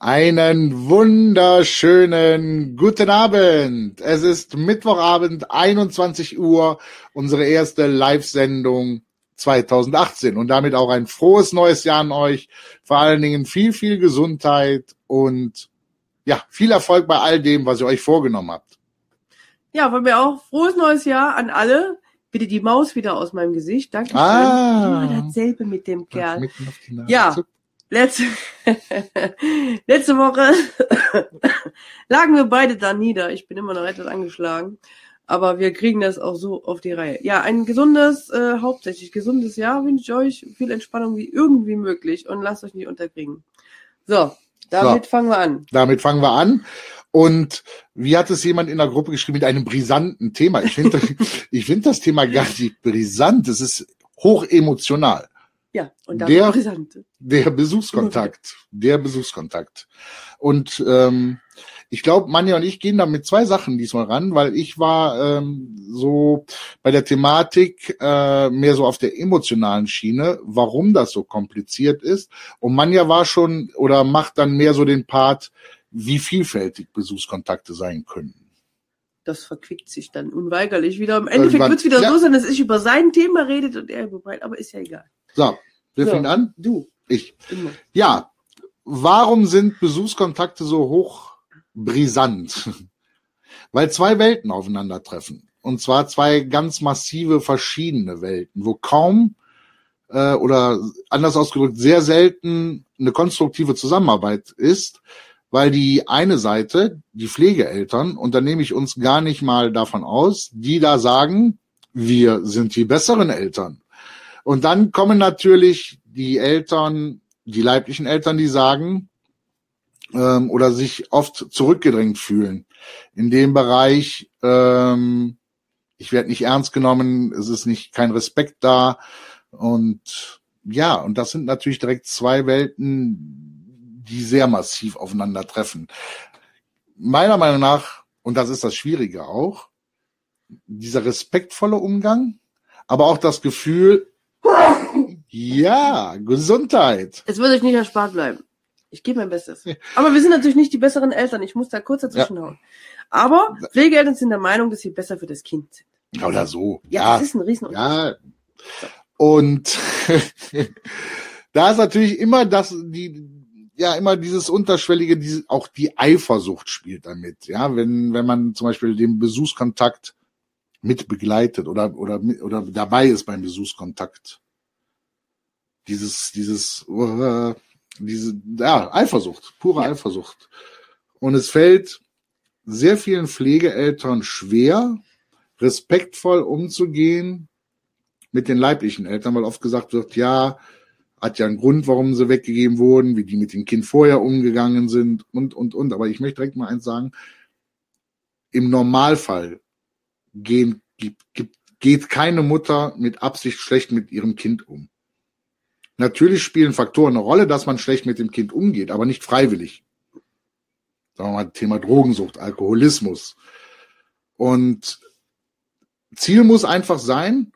Einen wunderschönen guten Abend. Es ist Mittwochabend, 21 Uhr, unsere erste Live-Sendung 2018 und damit auch ein frohes neues Jahr an euch. Vor allen Dingen viel, viel Gesundheit und ja, viel Erfolg bei all dem, was ihr euch vorgenommen habt. Ja, von mir auch frohes neues Jahr an alle. Bitte die Maus wieder aus meinem Gesicht. Danke schön. Ah. Immer dasselbe mit dem Kerl. Ja. Letzte, letzte Woche lagen wir beide da nieder. Ich bin immer noch etwas angeschlagen. Aber wir kriegen das auch so auf die Reihe. Ja, ein gesundes, äh, hauptsächlich gesundes Jahr wünsche ich euch. Viel Entspannung wie irgendwie möglich und lasst euch nicht unterkriegen. So, damit fangen wir an. Damit fangen wir an. Und wie hat es jemand in der Gruppe geschrieben mit einem brisanten Thema? Ich finde, ich finde das Thema gar nicht brisant. Es ist hoch emotional. Ja, und dann Der- brisant. Der Besuchskontakt, der Besuchskontakt. Und ähm, ich glaube, Manja und ich gehen da mit zwei Sachen diesmal ran, weil ich war ähm, so bei der Thematik äh, mehr so auf der emotionalen Schiene, warum das so kompliziert ist. Und Manja war schon oder macht dann mehr so den Part, wie vielfältig Besuchskontakte sein können. Das verquickt sich dann unweigerlich wieder. Im Endeffekt wird es wieder ja. so sein, dass ich über sein Thema redet und er über mein, aber ist ja egal. So, wer So. fängt an? Du, Ich. immer. Ja, warum sind Besuchskontakte so hoch brisant? Weil zwei Welten aufeinandertreffen. Und zwar zwei ganz massive verschiedene Welten, wo kaum äh, oder anders ausgedrückt sehr selten eine konstruktive Zusammenarbeit ist, weil die eine Seite, die Pflegeeltern, und da nehme ich uns gar nicht mal davon aus, die da sagen, wir sind die besseren Eltern. Und dann kommen natürlich die Eltern, die leiblichen Eltern, die sagen ähm, oder sich oft zurückgedrängt fühlen in dem Bereich. Ähm, ich werde nicht ernst genommen, es ist nicht kein Respekt da und ja, und das sind natürlich direkt zwei Welten, die sehr massiv aufeinandertreffen. Meiner Meinung nach, und das ist das Schwierige auch, dieser respektvolle Umgang, aber auch das Gefühl, ja, Gesundheit. Es wird euch nicht erspart bleiben. Ich gebe mein Bestes. Aber wir sind natürlich nicht die besseren Eltern. Ich muss da kurz dazwischenhauen. Aber Pflegeeltern sind der Meinung, dass sie besser für das Kind sind. Oder so. Ja, Ja, das ist ein Riesenunterschied. ja. Und da ist natürlich immer das, die, ja, immer dieses unterschwellige, diese, auch die Eifersucht spielt damit. Ja, wenn, wenn man zum Beispiel den Besuchskontakt mit begleitet oder, oder, oder dabei ist beim Besuchskontakt. Dieses, dieses, äh, diese, ja, Eifersucht, pure Ja. Eifersucht. Und es fällt sehr vielen Pflegeeltern schwer, respektvoll umzugehen mit den leiblichen Eltern, weil oft gesagt wird, ja, hat ja einen Grund, warum sie weggegeben wurden, wie die mit dem Kind vorher umgegangen sind und, und, und. Aber ich möchte direkt mal eins sagen. Im Normalfall gehen, gibt, gibt, geht keine Mutter mit Absicht schlecht mit ihrem Kind um. Natürlich spielen Faktoren eine Rolle, dass man schlecht mit dem Kind umgeht, aber nicht freiwillig. Sagen wir mal, Thema Drogensucht, Alkoholismus. Und Ziel muss einfach sein,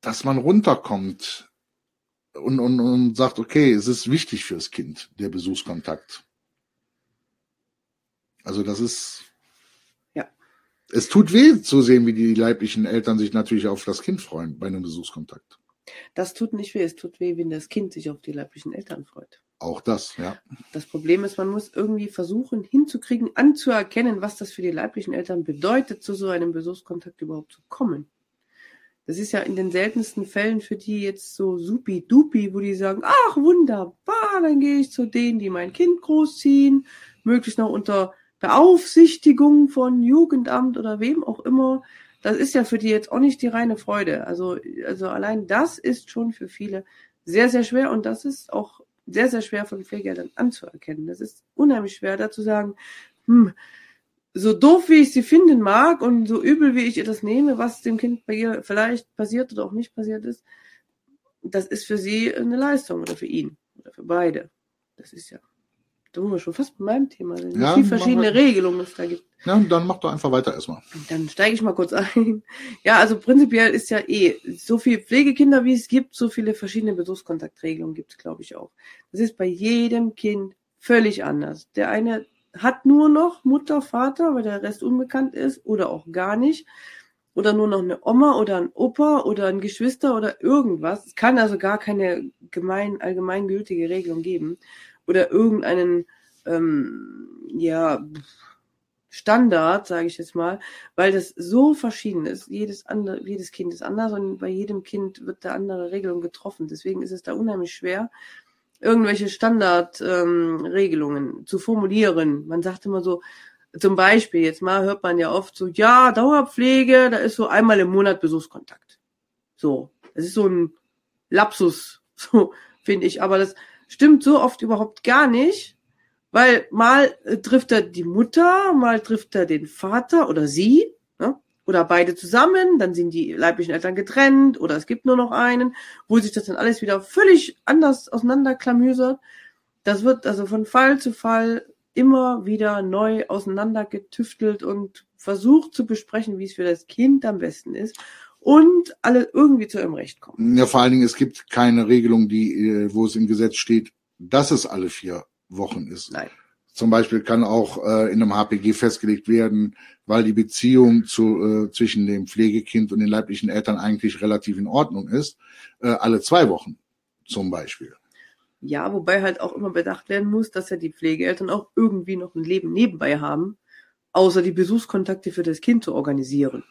dass man runterkommt und, und, und sagt, okay, es ist wichtig fürs Kind, der Besuchskontakt. Also das ist. Es tut weh zu sehen, wie die leiblichen Eltern sich natürlich auf das Kind freuen bei einem Besuchskontakt. Das tut nicht weh. Es tut weh, wenn das Kind sich auf die leiblichen Eltern freut. Auch das, ja. Das Problem ist, man muss irgendwie versuchen hinzukriegen, anzuerkennen, was das für die leiblichen Eltern bedeutet, zu so einem Besuchskontakt überhaupt zu kommen. Das ist ja in den seltensten Fällen für die jetzt so supi-dupi, wo die sagen, ach wunderbar, dann gehe ich zu denen, die mein Kind großziehen, möglichst noch unter Beaufsichtigung von Jugendamt oder wem auch immer. Das ist ja für die jetzt auch nicht die reine Freude. Also, also allein das ist schon für viele sehr, sehr schwer und das ist auch sehr, sehr schwer von Pflegeeltern anzuerkennen. Das ist unheimlich schwer, da zu sagen, hm, so doof wie ich sie finden mag und so übel wie ich ihr das nehme, was dem Kind bei ihr vielleicht passiert oder auch nicht passiert ist, das ist für sie eine Leistung oder für ihn oder für beide. Das ist ja, da sind wir schon fast bei meinem Thema, sind. Ja, wie verschiedene. Regelungen es da gibt. Ja, dann mach doch einfach weiter erstmal. Dann steige ich mal kurz ein. Ja, also prinzipiell ist ja eh so viel Pflegekinder, wie es gibt, so viele verschiedene Besuchskontaktregelungen gibt es, glaube ich, auch. Das ist bei jedem Kind völlig anders. Der eine hat nur noch Mutter, Vater, weil der Rest unbekannt ist oder auch gar nicht. Oder nur noch eine Oma oder ein Opa oder ein Geschwister oder irgendwas. Es kann also gar keine gemein, allgemeingültige Regelung geben. Oder irgendeinen, ähm, ja, Standard, sage ich jetzt mal, weil das so verschieden ist. Jedes andere, jedes Kind ist anders und bei jedem Kind wird da andere Regelung getroffen. Deswegen ist es da unheimlich schwer, irgendwelche Standardregelungen ähm, zu formulieren. Man sagt immer so, zum Beispiel, jetzt mal hört man ja oft so, ja, Dauerpflege, da ist so einmal im Monat Besuchskontakt. So, das ist so ein Lapsus, so finde ich. Aber das stimmt so oft überhaupt gar nicht, weil mal trifft er die Mutter, mal trifft er den Vater oder sie, ne? oder beide zusammen, dann sind die leiblichen Eltern getrennt oder es gibt nur noch einen, wo sich das dann alles wieder völlig anders auseinanderklamüsert. Das wird also von Fall zu Fall immer wieder neu auseinandergetüftelt und versucht zu besprechen, wie es für das Kind am besten ist und alle irgendwie zu ihrem Recht kommen. Ja, vor allen Dingen, es gibt keine Regelung, die, äh, wo es im Gesetz steht, dass es alle vier Wochen ist. Nein. Zum Beispiel kann auch äh, in einem HPG festgelegt werden, weil die Beziehung zu, äh, zwischen dem Pflegekind und den leiblichen Eltern eigentlich relativ in Ordnung ist, äh, alle zwei Wochen zum Beispiel. Ja, wobei halt auch immer bedacht werden muss, dass ja die Pflegeeltern auch irgendwie noch ein Leben nebenbei haben, außer die Besuchskontakte für das Kind zu organisieren.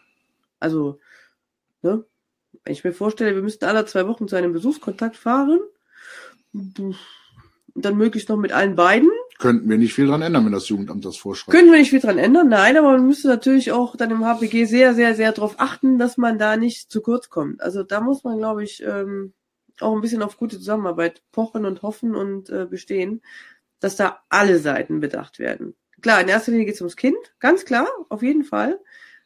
Also, ne? Wenn ich mir vorstelle, wir müssten alle zwei Wochen zu einem Besuchskontakt fahren, dann möglichst noch mit allen beiden. Könnten wir nicht viel dran ändern, wenn das Jugendamt das vorschreibt. Könnten wir nicht viel dran ändern, nein, aber man müsste natürlich auch dann im HPG sehr, sehr, sehr darauf achten, dass man da nicht zu kurz kommt. Also da muss man, glaube ich, ähm, auch ein bisschen auf gute Zusammenarbeit pochen und hoffen und äh, bestehen, dass da alle Seiten bedacht werden. Klar, in erster Linie geht es ums Kind, ganz klar, auf jeden Fall.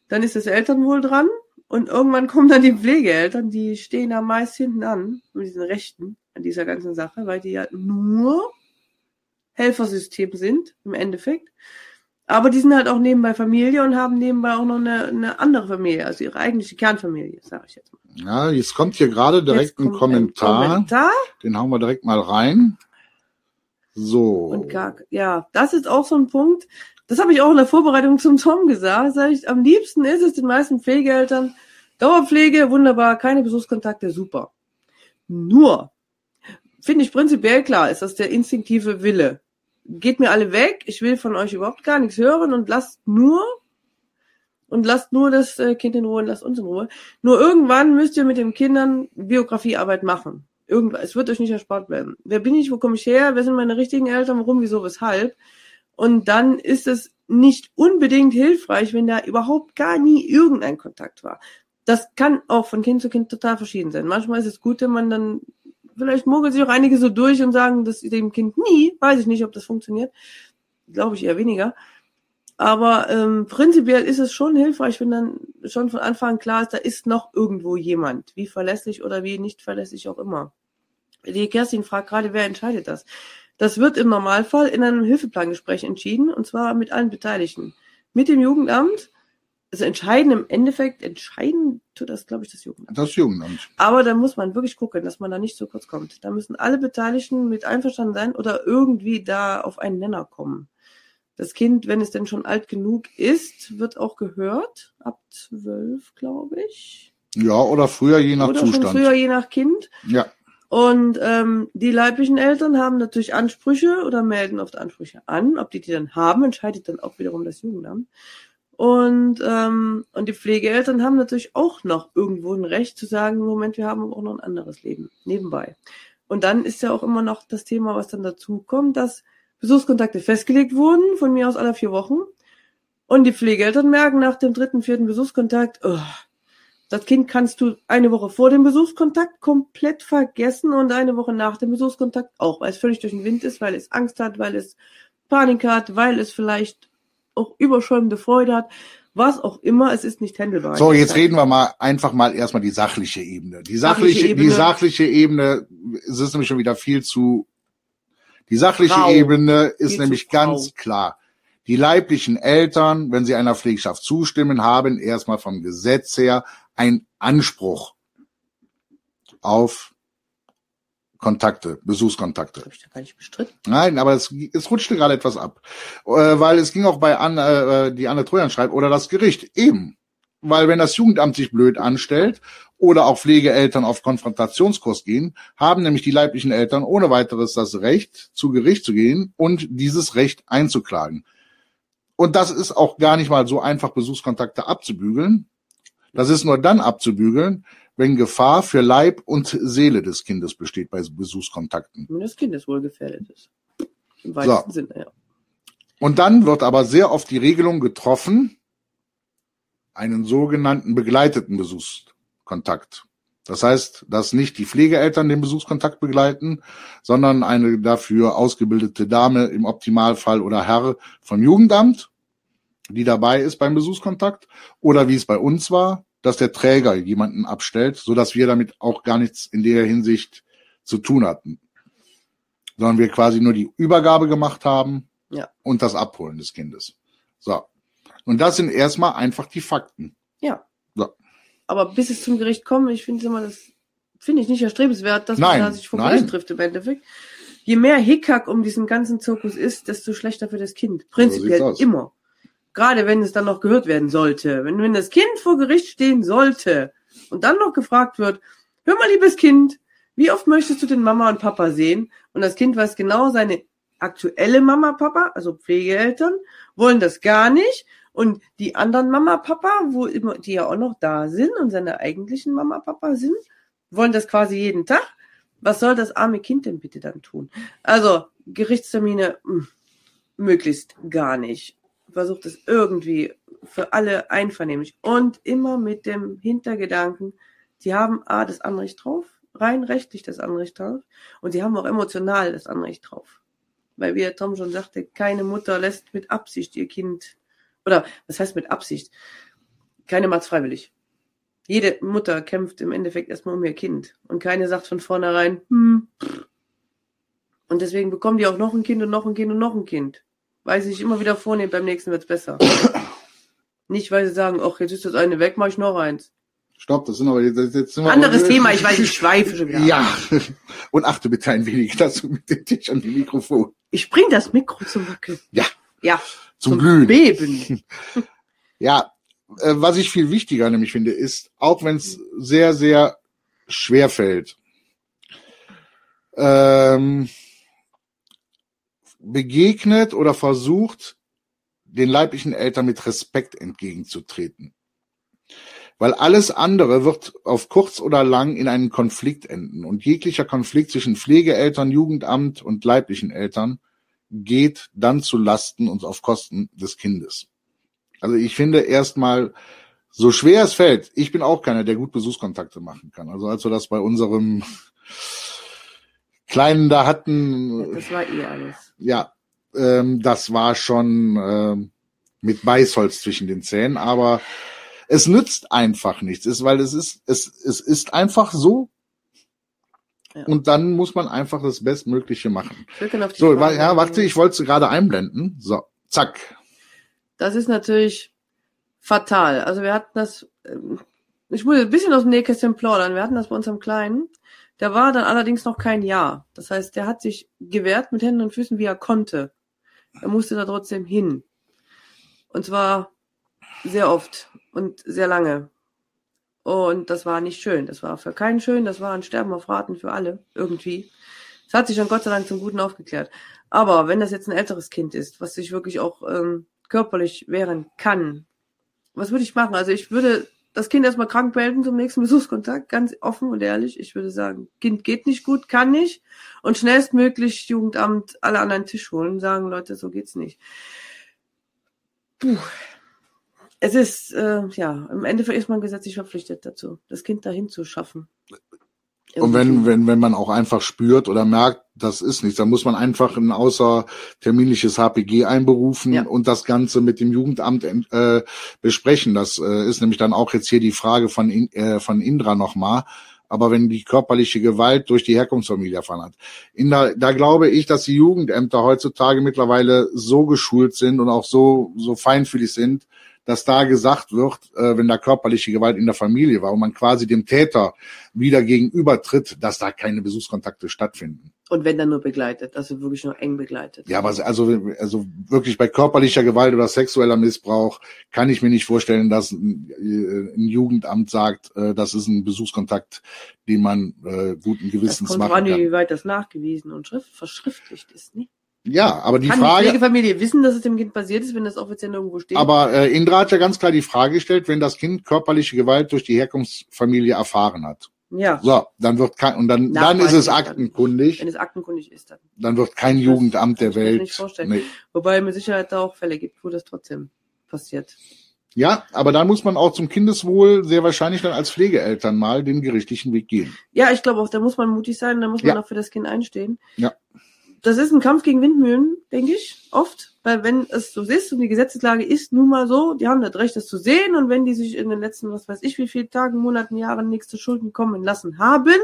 Dann ist das Elternwohl dran und irgendwann kommen dann die Pflegeeltern, die stehen da meist hinten an mit diesen Rechten an dieser ganzen Sache, weil die ja nur Helfersystem sind im Endeffekt. Aber die sind halt auch nebenbei Familie und haben nebenbei auch noch eine, eine andere Familie, also ihre eigentliche Kernfamilie, sage ich jetzt mal. Ja, jetzt kommt hier gerade direkt ein Kommentar. ein Kommentar. Den hauen wir direkt mal rein. So. Und gar, ja, das ist auch so ein Punkt. Das habe ich auch in der Vorbereitung zum Tom gesagt. Sag ich, am liebsten ist es den meisten Pflegeeltern Dauerpflege, wunderbar, keine Besuchskontakte, super. Nur, finde ich prinzipiell klar, ist das der instinktive Wille. Geht mir alle weg, ich will von euch überhaupt gar nichts hören und lasst nur und lasst nur das äh, Kind in Ruhe und lasst uns in Ruhe. Nur irgendwann müsst ihr mit den Kindern Biografiearbeit machen. Irgendwann, es wird euch nicht erspart werden. Wer bin ich, wo komme ich her, wer sind meine richtigen Eltern, warum, wieso, weshalb? Und dann ist es nicht unbedingt hilfreich, wenn da überhaupt gar nie irgendein Kontakt war. Das kann auch von Kind zu Kind total verschieden sein. Manchmal ist es gut, wenn man dann vielleicht mogelt sich auch einige so durch und sagen, dass dem Kind nie, weiß ich nicht, ob das funktioniert. Glaube ich eher weniger. Aber ähm, prinzipiell ist es schon hilfreich, wenn dann schon von Anfang an klar ist, da ist noch irgendwo jemand, wie verlässlich oder wie nicht verlässlich auch immer. Die Kerstin fragt gerade, wer entscheidet das? Das wird im Normalfall in einem Hilfeplangespräch entschieden, und zwar mit allen Beteiligten. Mit dem Jugendamt, also entscheiden im Endeffekt, entscheiden tut das, glaube ich, das Jugendamt. Das Jugendamt. Aber da muss man wirklich gucken, dass man da nicht so kurz kommt. Da müssen alle Beteiligten mit einverstanden sein oder irgendwie da auf einen Nenner kommen. Das Kind, wenn es denn schon alt genug ist, wird auch gehört. Ab zwölf, glaube ich. Ja, oder früher, je nach oder Zustand. Schon früher, je nach Kind. Ja. Und ähm, die leiblichen Eltern haben natürlich Ansprüche oder melden oft Ansprüche an. Ob die die dann haben, entscheidet dann auch wiederum das Jugendamt. Und, ähm, und die Pflegeeltern haben natürlich auch noch irgendwo ein Recht zu sagen, Moment, wir haben auch noch ein anderes Leben nebenbei. Und dann ist ja auch immer noch das Thema, was dann dazu kommt, dass Besuchskontakte festgelegt wurden, von mir aus alle vier Wochen. Und die Pflegeeltern merken nach dem dritten, vierten Besuchskontakt, oh, das Kind kannst du eine Woche vor dem Besuchskontakt komplett vergessen und eine Woche nach dem Besuchskontakt auch, weil es völlig durch den Wind ist, weil es Angst hat, weil es Panik hat, weil es vielleicht auch überschäumende Freude hat, was auch immer, es ist nicht handelbar. So, jetzt reden wir mal einfach mal erstmal die sachliche Ebene. Die sachliche, sachliche Ebene. die sachliche Ebene, es ist nämlich schon wieder viel zu die sachliche Grau. Ebene ist nämlich ganz klar. Die leiblichen Eltern, wenn sie einer Pflegschaft zustimmen, haben erstmal vom Gesetz her einen Anspruch auf Kontakte, Besuchskontakte. Habe ich da gar nicht bestritten. Nein, aber es, es rutschte gerade etwas ab. Äh, weil es ging auch bei Anne, äh, die Anne Trojan schreibt, oder das Gericht. Eben. Weil wenn das Jugendamt sich blöd anstellt oder auch Pflegeeltern auf Konfrontationskurs gehen, haben nämlich die leiblichen Eltern ohne weiteres das Recht, zu Gericht zu gehen und dieses Recht einzuklagen. Und das ist auch gar nicht mal so einfach, Besuchskontakte abzubügeln. Das ist nur dann abzubügeln, wenn Gefahr für Leib und Seele des Kindes besteht bei Besuchskontakten. Wenn das Kind ist wohl gefährdet ist. Im weitesten So. Sinne, ja. Und dann wird aber sehr oft die Regelung getroffen, einen sogenannten begleiteten Besuchskontakt. Das heißt, dass nicht die Pflegeeltern den Besuchskontakt begleiten, sondern eine dafür ausgebildete Dame im Optimalfall oder Herr vom Jugendamt, die dabei ist beim Besuchskontakt, oder wie es bei uns war, dass der Träger jemanden abstellt, so dass wir damit auch gar nichts in der Hinsicht zu tun hatten, sondern wir quasi nur die Übergabe gemacht haben Ja. und das Abholen des Kindes. So. Und das sind erstmal einfach die Fakten. Ja. So. Aber bis es zum Gericht kommt, ich finde immer, das finde ich nicht erstrebenswert, dass Nein, man da sich vor. Gericht trifft im Endeffekt. Je mehr Hickhack um diesen ganzen Zirkus ist, desto schlechter für das Kind. Prinzipiell aus. immer. Gerade wenn es dann noch gehört werden sollte. Wenn, wenn das Kind vor Gericht stehen sollte und dann noch gefragt wird, hör mal, liebes Kind, wie oft möchtest du den Mama und Papa sehen? Und das Kind weiß genau, seine aktuelle Mama, Papa, also Pflegeeltern, wollen das gar nicht. Und die anderen Mama, Papa, wo immer, die ja auch noch da sind und seine eigentlichen Mama, Papa sind, wollen das quasi jeden Tag. Was soll das arme Kind denn bitte dann tun? Also, Gerichtstermine, mh, möglichst gar nicht. Versucht es irgendwie für alle einvernehmlich und immer mit dem Hintergedanken, sie haben A, das Anrecht drauf, rein rechtlich das Anrecht drauf und sie haben auch emotional das Anrecht drauf. Weil, wie der Tom schon sagte, keine Mutter lässt mit Absicht ihr Kind, oder was heißt mit Absicht? Keine macht's freiwillig. Jede Mutter kämpft im Endeffekt erstmal um ihr Kind. Und keine sagt von vornherein, hm. Und deswegen bekommen die auch noch ein Kind und noch ein Kind und noch ein Kind. Weil sie sich immer wieder vornehmen, beim nächsten wird's besser. Nicht, weil sie sagen, ach, jetzt ist das eine weg, mach ich noch eins. Stopp, das sind aber jetzt, jetzt sind wir Anderes Thema, ich weiß, ich schweife schon wieder. Ja. Und achte bitte ein wenig dazu mit dem Tisch an dem Mikrofon. Ich bring das Mikro zum Wackeln. Ja. Ja. Zum Glühen. Beben. Ja, äh, was ich viel wichtiger nämlich finde, ist, auch wenn es sehr, sehr schwer fällt, ähm, begegnet oder versucht, den leiblichen Eltern mit Respekt entgegenzutreten. Weil alles andere wird auf kurz oder lang in einen Konflikt enden. Und jeglicher Konflikt zwischen Pflegeeltern, Jugendamt und leiblichen Eltern geht dann zu Lasten und auf Kosten des Kindes. Also ich finde erstmal, so schwer es fällt, ich bin auch keiner, der gut Besuchskontakte machen kann. Also als wir das bei unserem Kleinen da hatten, Das war eh alles. ja, ähm, das war schon ähm, mit Beißholz zwischen den Zähnen, aber es nützt einfach nichts, ist, weil es ist, es, es ist einfach so. Ja. Und dann muss man einfach das Bestmögliche machen. So, Frage ja, warte, ich wollte es gerade einblenden. So, zack. Das ist natürlich fatal. Also wir hatten das, ähm, ich muss ein bisschen aus dem Nähkästchen plaudern. Wir hatten das bei unserem Kleinen. Der war dann allerdings noch kein Jahr. Das heißt, der hat sich gewehrt mit Händen und Füßen, wie er konnte. Er musste da trotzdem hin. Und zwar sehr oft und sehr lange. Und das war nicht schön. Das war für keinen schön. Das war ein Sterben auf Raten für alle. Irgendwie. Es hat sich dann Gott sei Dank zum Guten aufgeklärt. Aber wenn das jetzt ein älteres Kind ist, was sich wirklich auch ähm, körperlich wehren kann, was würde ich machen? Also ich würde das Kind erstmal krank melden zum nächsten Besuchskontakt, ganz offen und ehrlich. Ich würde sagen, Kind geht nicht gut, kann nicht. Und schnellstmöglich Jugendamt alle an einen Tisch holen und sagen, Leute, so geht's nicht. Puh. Es ist, äh, ja, im Endeffekt ist man gesetzlich verpflichtet dazu, das Kind dahin zu schaffen. Und wenn, wenn, wenn man auch einfach spürt oder merkt, das ist nichts, dann muss man einfach ein außerterminliches HPG einberufen Ja. und das Ganze mit dem Jugendamt äh, besprechen. Das äh, ist nämlich dann auch jetzt hier die Frage von, äh, von Indra nochmal. Aber wenn die körperliche Gewalt durch die Herkunftsfamilie erfahren hat. In da, da glaube ich, dass die Jugendämter heutzutage mittlerweile so geschult sind und auch so, so feinfühlig sind, dass da gesagt wird, äh, wenn da körperliche Gewalt in der Familie war und man quasi dem Täter wieder gegenübertritt, dass da keine Besuchskontakte stattfinden. Und wenn dann nur begleitet, also wirklich nur eng begleitet. Ja, aber also, also wirklich bei körperlicher Gewalt oder sexueller Missbrauch kann ich mir nicht vorstellen, dass ein, äh, ein Jugendamt sagt, äh, das ist ein Besuchskontakt, den man äh, guten Gewissens das kommt machen an, kann. wie weit das nachgewiesen und schrift, verschriftlicht ist. Ne? Ja, aber die Kann die Frage, Pflegefamilie wissen, dass es dem Kind passiert ist, wenn das offiziell irgendwo steht? aber äh, Indra hat ja ganz klar die Frage gestellt, wenn das Kind körperliche Gewalt durch die Herkunftsfamilie erfahren hat. ja, So, dann wird kein, und dann, dann ist es Nachweislich dann. aktenkundig, wenn es aktenkundig ist dann. dann wird kein Das Jugendamt der kann ich mir Welt. nicht vorstellen. Nee. Wobei mit Sicherheit da auch Fälle gibt, wo das trotzdem passiert. Ja, aber dann muss man auch zum Kindeswohl sehr wahrscheinlich dann als Pflegeeltern mal den gerichtlichen Weg gehen. Ja, ich glaube auch, da muss man mutig sein, da muss man Ja. auch für das Kind einstehen. Ja. Das ist ein Kampf gegen Windmühlen, denke ich, oft. Weil wenn es so ist und die Gesetzeslage ist nun mal so, die haben das Recht, das zu sehen. Und wenn die sich in den letzten, was weiß ich, wie viele Tagen, Monaten, Jahren nichts zu Schulden kommen lassen haben,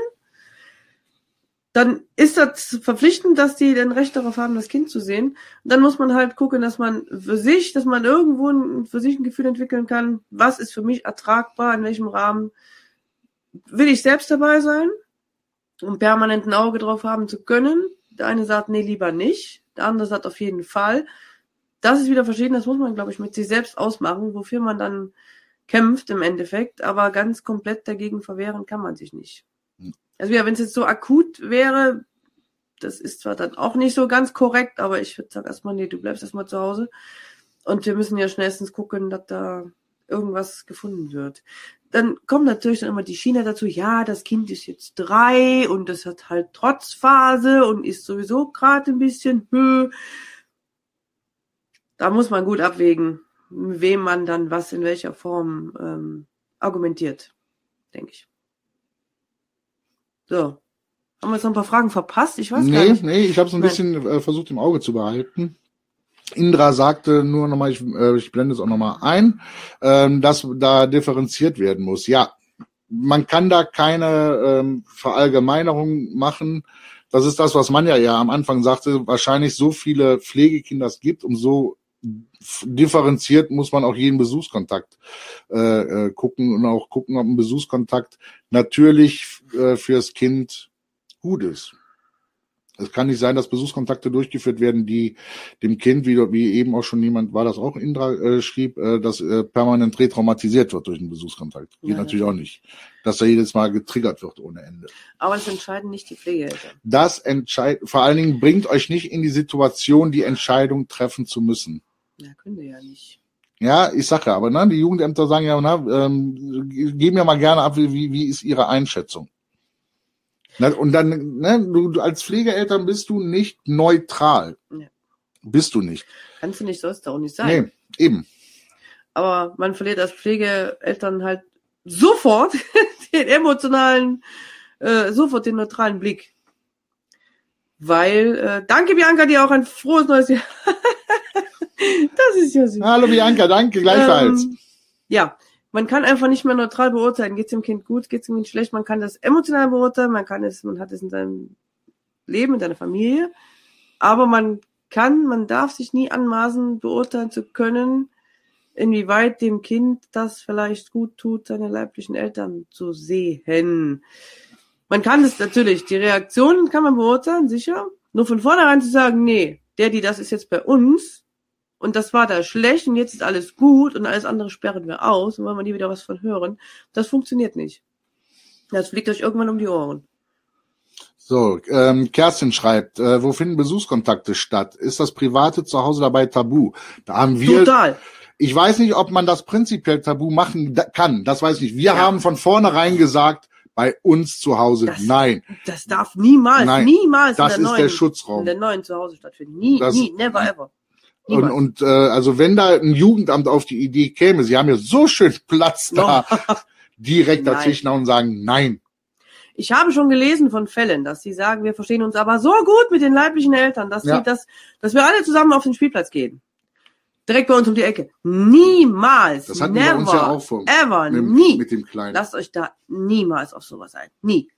dann ist das verpflichtend, dass die dann Recht darauf haben, das Kind zu sehen. Und dann muss man halt gucken, dass man für sich, dass man irgendwo ein, für sich ein Gefühl entwickeln kann, was ist für mich ertragbar, in welchem Rahmen will ich selbst dabei sein, um permanent ein Auge drauf haben zu können. Der eine sagt, nee, lieber nicht. Der andere sagt auf jeden Fall. Das ist wieder verschieden, das muss man, glaube ich, mit sich selbst ausmachen, wofür man dann kämpft im Endeffekt, aber ganz komplett dagegen verwehren kann man sich nicht. Hm. Also ja, wenn es jetzt so akut wäre, das ist zwar dann auch nicht so ganz korrekt, aber ich würde sagen erstmal, nee, du bleibst erstmal zu Hause. Und wir müssen ja schnellstens gucken, dass da irgendwas gefunden wird. Dann kommt natürlich dann immer die Schiene dazu, ja, das Kind ist jetzt drei und das hat halt Trotzphase und ist sowieso gerade ein bisschen höh. Da muss man gut abwägen, mit wem man dann was in welcher Form ähm, argumentiert, denke ich. So. Haben wir jetzt noch ein paar Fragen verpasst? Ich weiß gar Nee, nicht. nee, ich habe es ein bisschen äh, versucht im Auge zu behalten. Indra sagte nur nochmal, ich, äh, ich blende es auch nochmal ein, ähm, dass da differenziert werden muss. Ja, man kann da keine ähm, Verallgemeinerung machen. Das ist das, was man ja, ja am Anfang sagte, wahrscheinlich so viele Pflegekinder es gibt, umso differenziert muss man auch jeden Besuchskontakt äh, äh, gucken und auch gucken, ob ein Besuchskontakt natürlich äh, fürs Kind gut ist. Es kann nicht sein, dass Besuchskontakte durchgeführt werden, die dem Kind, wie, wie eben auch schon jemand war, das auch Indra äh, schrieb, äh, dass äh, permanent retraumatisiert wird durch einen Besuchskontakt. Geht Ja, natürlich ja. auch nicht. Dass er jedes Mal getriggert wird ohne Ende. Aber das entscheiden nicht die Pflegeeltern. Das entscheidet, vor allen Dingen bringt euch nicht in die Situation, die Entscheidung treffen zu müssen. Ja, können wir ja nicht. Ja, ich sage ja, aber ne, die Jugendämter sagen ja, na, ähm, geben ja mal gerne ab, wie, wie ist ihre Einschätzung. Und dann, ne, du, du als Pflegeeltern bist du nicht neutral. Ja. Bist du nicht. Kannst du nicht, sollst du auch nicht sein. Nee, eben. Aber man verliert als Pflegeeltern halt sofort den emotionalen, äh, sofort den neutralen Blick. Weil, äh, danke Bianca, dir auch ein frohes neues Jahr. das ist ja süß. Hallo Bianca, danke, gleichfalls. Ähm, ja, man kann einfach nicht mehr neutral beurteilen. Geht's dem Kind gut, geht's dem Kind schlecht? Man kann das emotional beurteilen, man kann es, man hat es in seinem Leben, in seiner Familie. Aber man kann, man darf sich nie anmaßen, beurteilen zu können, inwieweit dem Kind das vielleicht gut tut, seine leiblichen Eltern zu sehen. Man kann das natürlich, die Reaktionen kann man beurteilen, sicher. Nur von vornherein zu sagen, nee, der, die, das ist jetzt bei uns und das war da schlecht und jetzt ist alles gut und alles andere sperren wir aus und wollen wir nie wieder was von hören, das funktioniert nicht. Das fliegt euch irgendwann um die Ohren. So, ähm, Kerstin schreibt, äh, wo finden Besuchskontakte statt? Ist das private Zuhause dabei tabu? Da haben wir, Total. ich weiß nicht, ob man das prinzipiell tabu machen kann. Das weiß ich nicht. Wir Ja. haben von vornherein gesagt, bei uns zu Hause, Das- nein. Das darf niemals, Nein, niemals Das in ist der der neuen, Schutzraum. in der neuen Zuhause stattfinden. Nie, Das- nie, never ever. Und, und äh, also wenn da ein Jugendamt auf die Idee käme, sie haben ja so schön Platz da, direkt Nein. dazwischen und sagen, nein. Ich habe schon gelesen von Fällen, dass sie sagen, wir verstehen uns aber so gut mit den leiblichen Eltern, dass, Ja. sie das, dass wir alle zusammen auf den Spielplatz gehen. Direkt bei uns um die Ecke. Niemals. Das hatten wir never, uns ja auch vor. ever, Mit, nie. mit dem Kleinen. Lasst euch da niemals auf sowas ein. Nie.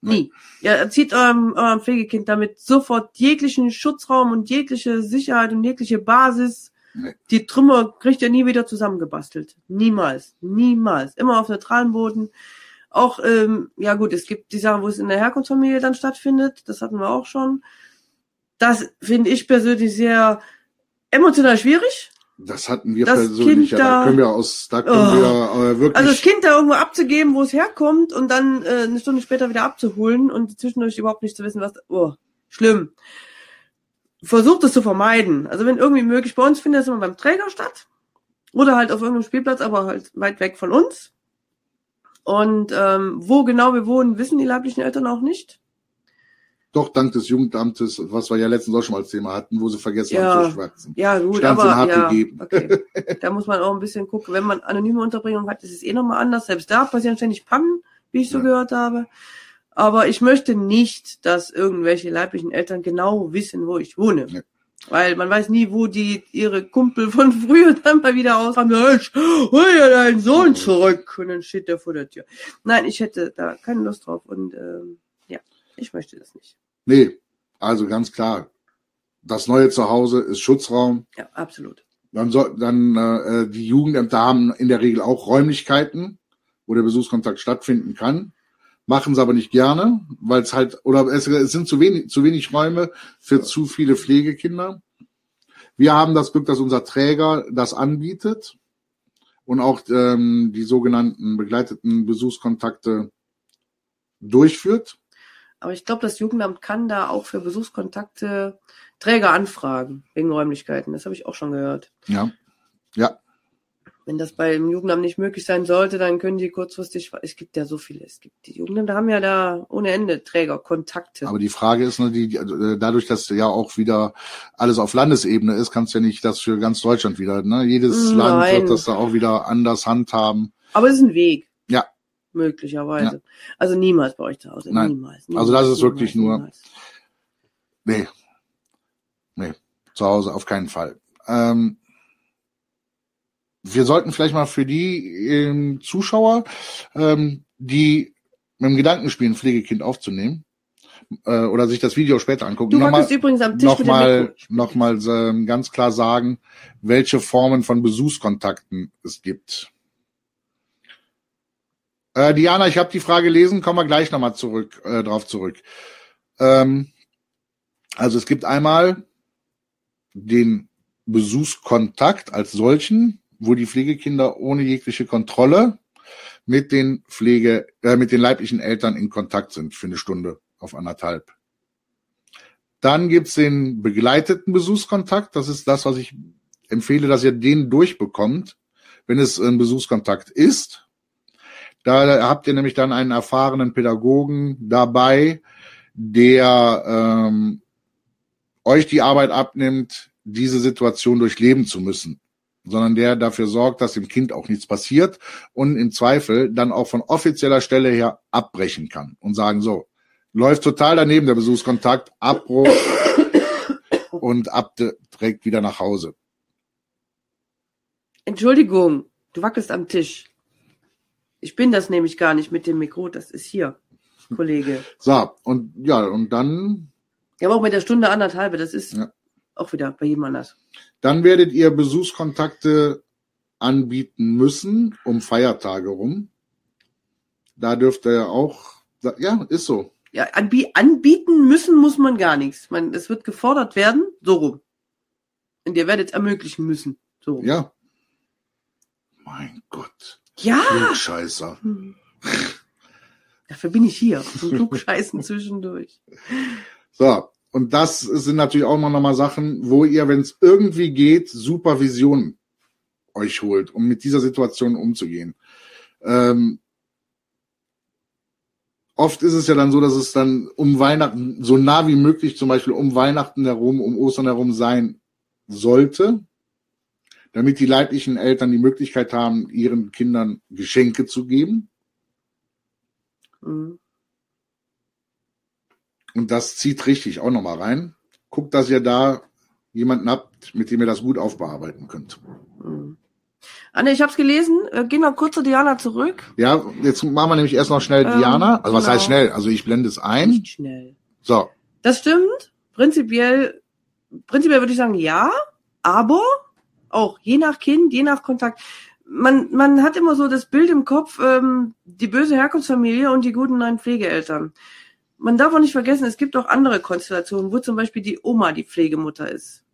Nie. Ja, erzieht eurem, eurem Pflegekind damit sofort jeglichen Schutzraum und jegliche Sicherheit und jegliche Basis Nee. Die Trümmer kriegt ihr nie wieder zusammengebastelt. Niemals. Niemals. Immer auf neutralen Boden. Auch, ähm, ja gut, es gibt die Sache, wo es in der Herkunftsfamilie dann stattfindet. Das hatten wir auch schon. Das finde ich persönlich sehr emotional schwierig. Das hatten wir Das persönlich, Kind ja, da da- können wir aus, da können Oh. wir äh, wirklich. Also das Kind da irgendwo abzugeben, wo es herkommt und dann äh, eine Stunde später wieder abzuholen und zwischendurch überhaupt nicht zu wissen, was. Oh, schlimm. Versucht es zu vermeiden. Also wenn irgendwie möglich, bei uns findet es immer beim Träger statt. Oder halt auf irgendeinem Spielplatz, aber halt weit weg von uns. Und ähm, wo genau wir wohnen, wissen die leiblichen Eltern auch nicht. Doch dank des Jugendamtes, was wir ja letztens auch schon mal als Thema hatten, wo sie vergessen Ja. haben zu schwatzen. Ja, gut, Stand's aber ja, okay. Da muss man auch ein bisschen gucken. Wenn man anonyme Unterbringung hat, ist es eh nochmal anders. Selbst da passieren ständig Pannen, wie ich so Ja. gehört habe. Aber ich möchte nicht, dass irgendwelche leiblichen Eltern genau wissen, wo ich wohne. Ja. Weil man weiß nie, wo die ihre Kumpel von früher dann mal wieder ausfahren. Mensch, hol dir deinen Sohn zurück. Und dann steht der vor der Tür. Nein, ich hätte da keine Lust drauf. Und ähm, ja, ich möchte das nicht. Nee, also ganz klar. Das neue Zuhause ist Schutzraum. Ja, absolut. Dann soll, dann äh, die Jugendämter haben in der Regel auch Räumlichkeiten, wo der Besuchskontakt stattfinden kann. Machen es aber nicht gerne, weil es halt, oder es, es sind zu wenig, zu wenig Räume für zu viele Pflegekinder. Wir haben das Glück, dass unser Träger das anbietet und auch ähm, die sogenannten begleiteten Besuchskontakte durchführt. Aber ich glaube, das Jugendamt kann da auch für Besuchskontakte Träger anfragen, wegen Räumlichkeiten. Das habe ich auch schon gehört. Ja, ja, Wenn das beim Jugendamt nicht möglich sein sollte, dann können die kurzfristig, es gibt ja so viele, es gibt die Jugendämter haben ja da ohne Ende Träger, Kontakte. Aber die Frage ist nur, die, die, äh, dadurch, dass ja auch wieder alles auf Landesebene ist, kannst du ja nicht das für ganz Deutschland wieder. Ne? Jedes Nein. Land wird das da auch wieder anders handhaben. Aber es ist ein Weg. Ja. Möglicherweise. Also niemals bei euch zu Hause. Nein. Niemals, niemals. Also das ist wirklich nur- niemals. Nee. Nee. Zu Hause auf keinen Fall. Ähm, wir sollten vielleicht mal für die ähm, Zuschauer, ähm, die mit dem Gedanken spielen, Pflegekind aufzunehmen, äh, oder sich das Video später angucken, Du nochmal übrigens am Tisch nochmal Mikro. noch mal, ähm, ganz klar sagen, welche Formen von Besuchskontakten es gibt. Äh, Diana, ich habe die Frage gelesen, kommen wir gleich nochmal zurück, äh, drauf zurück. Ähm, also es gibt einmal den Besuchskontakt als solchen, wo die Pflegekinder ohne jegliche Kontrolle mit den Pflege, äh, mit den leiblichen Eltern in Kontakt sind für eine Stunde auf anderthalb. Dann gibt's den begleiteten Besuchskontakt. Das ist das, was ich empfehle, dass ihr den durchbekommt, wenn es ein Besuchskontakt ist. Da habt ihr nämlich dann einen erfahrenen Pädagogen dabei, der ähm, euch die Arbeit abnimmt, diese Situation durchleben zu müssen, sondern der dafür sorgt, dass dem Kind auch nichts passiert und im Zweifel dann auch von offizieller Stelle her abbrechen kann und sagen so, läuft total daneben der Besuchskontakt, Abbruch und ab direkt wieder nach Hause. Entschuldigung, du wackelst am Tisch. Ich bin das nämlich gar nicht mit dem Mikro, das ist hier, Kollege. So, und ja, und dann, Ja, aber auch mit der Stunde anderthalb, das ist Ja. auch wieder bei jedem anders. dann werdet ihr Besuchskontakte anbieten müssen um Feiertage rum. Da dürft ihr auch, ja, ist so. Ja, anbie anbieten müssen muss man gar nichts. Man, es wird gefordert werden, so rum. Und ihr werdet es ermöglichen müssen, so rum. Ja. Mein Gott. Ja! Klugscheißer. Hm. Dafür bin ich hier, zum Klugscheißen zwischendurch. So, und das sind natürlich auch noch mal Sachen, wo ihr, wenn es irgendwie geht, Supervision euch holt, um mit dieser Situation umzugehen. Ähm, oft ist es ja dann so, dass es dann um Weihnachten, so nah wie möglich zum Beispiel um Weihnachten herum, um Ostern herum sein sollte, damit die leiblichen Eltern die Möglichkeit haben, ihren Kindern Geschenke zu geben. Hm. Und das zieht richtig auch nochmal rein. Guckt, dass ihr da jemanden habt, mit dem ihr das gut aufbearbeiten könnt. Hm. Anne, ich hab's gelesen. Äh, gehen wir kurz zu Diana zurück. Ja, jetzt machen wir nämlich erst noch schnell Ähm, Diana. Also was genau. heißt schnell? Also ich blende es ein. Nicht schnell. So, Das stimmt. Prinzipiell, prinzipiell würde ich sagen, ja, aber Auch je nach Kind, je nach Kontakt. Man, man hat immer so das Bild im Kopf, ähm, die böse Herkunftsfamilie und die guten neuen Pflegeeltern. Man darf auch nicht vergessen, es gibt auch andere Konstellationen, wo zum Beispiel die Oma die Pflegemutter ist.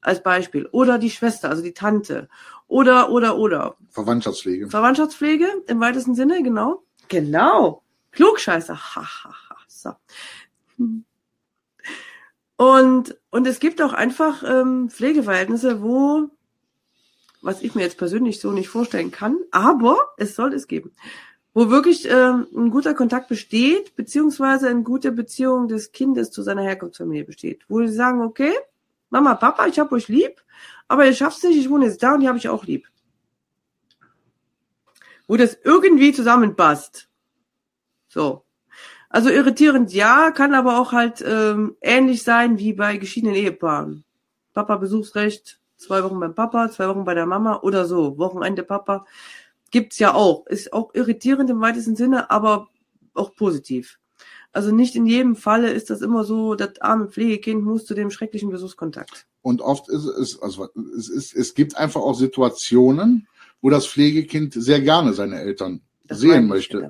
Als Beispiel. Oder die Schwester, also die Tante. Oder, oder, oder. Verwandtschaftspflege. Verwandtschaftspflege im weitesten Sinne, genau. Genau. Klugscheißer. Ha, ha, ha. So. Und, und es gibt auch einfach ähm, Pflegeverhältnisse, wo, was ich mir jetzt persönlich so nicht vorstellen kann, aber es soll es geben, wo wirklich ähm, ein guter Kontakt besteht, beziehungsweise eine gute Beziehung des Kindes zu seiner Herkunftsfamilie besteht. Wo sie sagen, okay, Mama, Papa, ich hab euch lieb, aber ihr schafft's nicht, ich wohne jetzt da und die habe ich auch lieb. Wo das irgendwie zusammenpasst. So. Also irritierend ja, kann aber auch halt ähm, ähnlich sein wie bei geschiedenen Ehepaaren. Papa Besuchsrecht, zwei Wochen beim Papa, zwei Wochen bei der Mama oder so. Wochenende Papa. Gibt's ja auch. Ist auch irritierend im weitesten Sinne, aber auch positiv. Also nicht in jedem Falle ist das immer so, das arme Pflegekind muss zu dem schrecklichen Besuchskontakt. Und oft ist es, also es ist, es gibt einfach auch Situationen, wo das Pflegekind sehr gerne seine Eltern Das sehen möchte.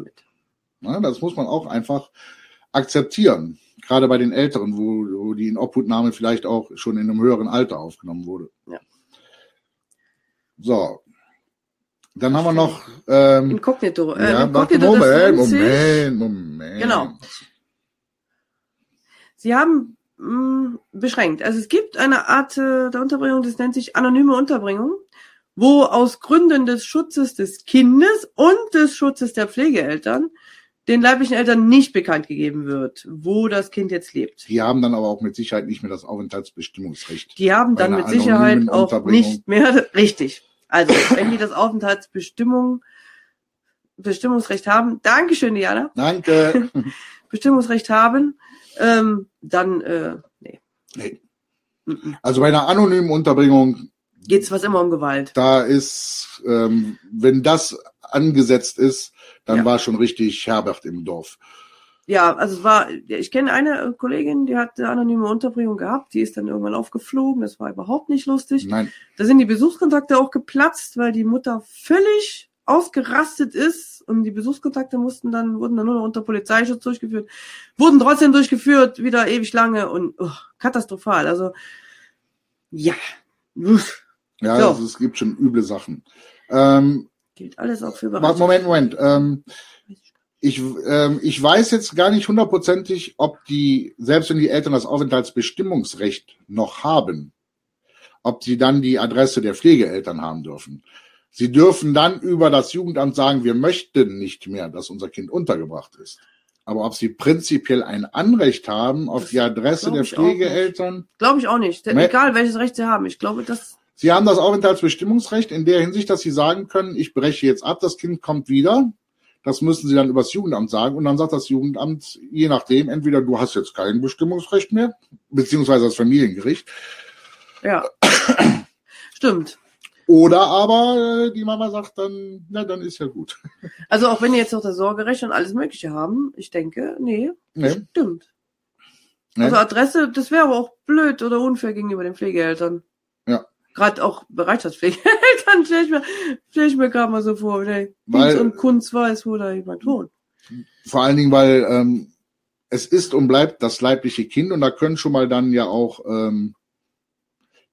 Ne, das muss man auch einfach akzeptieren. Gerade bei den Älteren, wo, wo die Inobhutnahme vielleicht auch schon in einem höheren Alter aufgenommen wurde. Ja. So. Dann haben wir noch ähm, Inkognito. Äh, ja, Inkognito, Moment, Moment, Moment. Genau. Sie haben mh, beschränkt. Also es gibt eine Art äh, der Unterbringung, das nennt sich anonyme Unterbringung, wo aus Gründen des Schutzes des Kindes und des Schutzes der Pflegeeltern den leiblichen Eltern nicht bekannt gegeben wird, wo das Kind jetzt lebt. Die haben dann aber auch mit Sicherheit nicht mehr das Aufenthaltsbestimmungsrecht. Die haben dann mit Sicherheit auch nicht mehr richtig. Also wenn die das Aufenthaltsbestimmung Bestimmungsrecht haben, Dankeschön, Diana. Danke. Bestimmungsrecht haben, ähm, dann äh, nee. nee. Also bei einer anonymen Unterbringung, geht's was immer um Gewalt. da ist, ähm, wenn das angesetzt ist, dann Ja. war schon richtig Herbert im Dorf. Ja, also es war, ich kenne eine Kollegin, die hat eine anonyme Unterbringung gehabt, die ist dann irgendwann aufgeflogen, das war überhaupt nicht lustig. Nein, Da sind die Besuchskontakte auch geplatzt, weil die Mutter völlig ausgerastet ist und die Besuchskontakte mussten dann, wurden dann nur noch unter Polizeischutz durchgeführt, wurden trotzdem durchgeführt, wieder ewig lange und oh, katastrophal. Also ja, Uff, ja, So. also es gibt schon üble Sachen. Ähm, gilt alles auch für warte, Moment, Moment. Ähm, ich, ähm, ich weiß jetzt gar nicht hundertprozentig, ob die, selbst wenn die Eltern das Aufenthaltsbestimmungsrecht noch haben, ob sie dann die Adresse der Pflegeeltern haben dürfen. Sie dürfen dann über das Jugendamt sagen, wir möchten nicht mehr, dass unser Kind untergebracht ist. Aber ob sie prinzipiell ein Anrecht haben auf Das die Adresse der. Pflegeeltern, Glaube ich auch nicht. Nee. Egal welches Recht sie haben. Ich glaube, das Sie haben das Aufenthaltsbestimmungsrecht in der Hinsicht, dass Sie sagen können, ich breche jetzt ab, das Kind kommt wieder. Das müssen Sie dann übers Jugendamt sagen. Und dann sagt das Jugendamt, je nachdem, entweder du hast jetzt kein Bestimmungsrecht mehr, beziehungsweise das Familiengericht, ja. Stimmt. oder aber äh, die Mama sagt dann, na, dann ist ja gut. Also auch wenn die jetzt noch das Sorgerecht und alles Mögliche haben, ich denke, nee, Ne? stimmt. Ne? Also Adresse, das wäre aber auch blöd oder unfair gegenüber den Pflegeeltern. Gerade auch Bereitschaftspflegeeltern stelle ich mir, stell ich mir gerade mal so vor, ne? Weil- Kunst und Kunst weiß, wo da jemand wohnt. Vor allen Dingen, weil ähm, es ist und bleibt das leibliche Kind und da können schon mal dann ja auch ähm,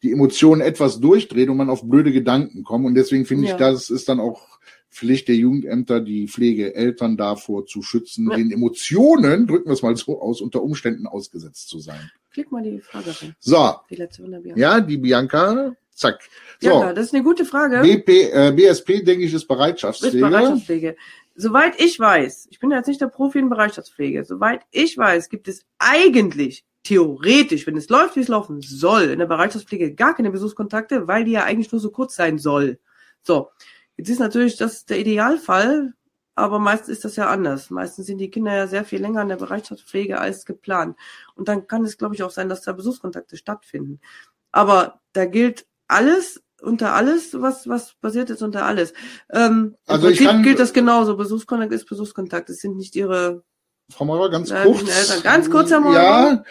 die Emotionen etwas durchdrehen und man auf blöde Gedanken kommen. Und deswegen finde Ja. ich, das ist dann auch Pflicht der Jugendämter, die Pflegeeltern davor zu schützen, Ja. den Emotionen, drücken wir es mal so aus, unter Umständen ausgesetzt zu sein. Klick mal die Frage rein. So, Die letzte von der Bianca. ja, die Bianca, zack. So, Bianca, das ist eine gute Frage. BP, äh, BSP, denke ich, ist Ist Bereitschaftspflege. Bereitschaftspflege. Soweit ich weiß, ich bin jetzt nicht der Profi in Bereitschaftspflege, soweit ich weiß, gibt es eigentlich, theoretisch, wenn es läuft, wie es laufen soll, in der Bereitschaftspflege gar keine Besuchskontakte, weil die ja eigentlich nur so kurz sein soll. So, jetzt ist natürlich das der Idealfall, aber meistens ist das ja anders. Meistens sind die Kinder ja sehr viel länger in der Bereitschaftspflege als geplant. Und dann kann es, glaube ich, auch sein, dass da Besuchskontakte stattfinden. Aber da gilt alles unter alles, was, was passiert jetzt unter alles. Ähm, Also Im ich Prinzip kann- gilt das genauso. Besuchskontakt ist Besuchskontakt. Es sind nicht ihre, Frau Maurer, ganz Ja, kurz. Ganz kurz, Herr Maurer. Ja,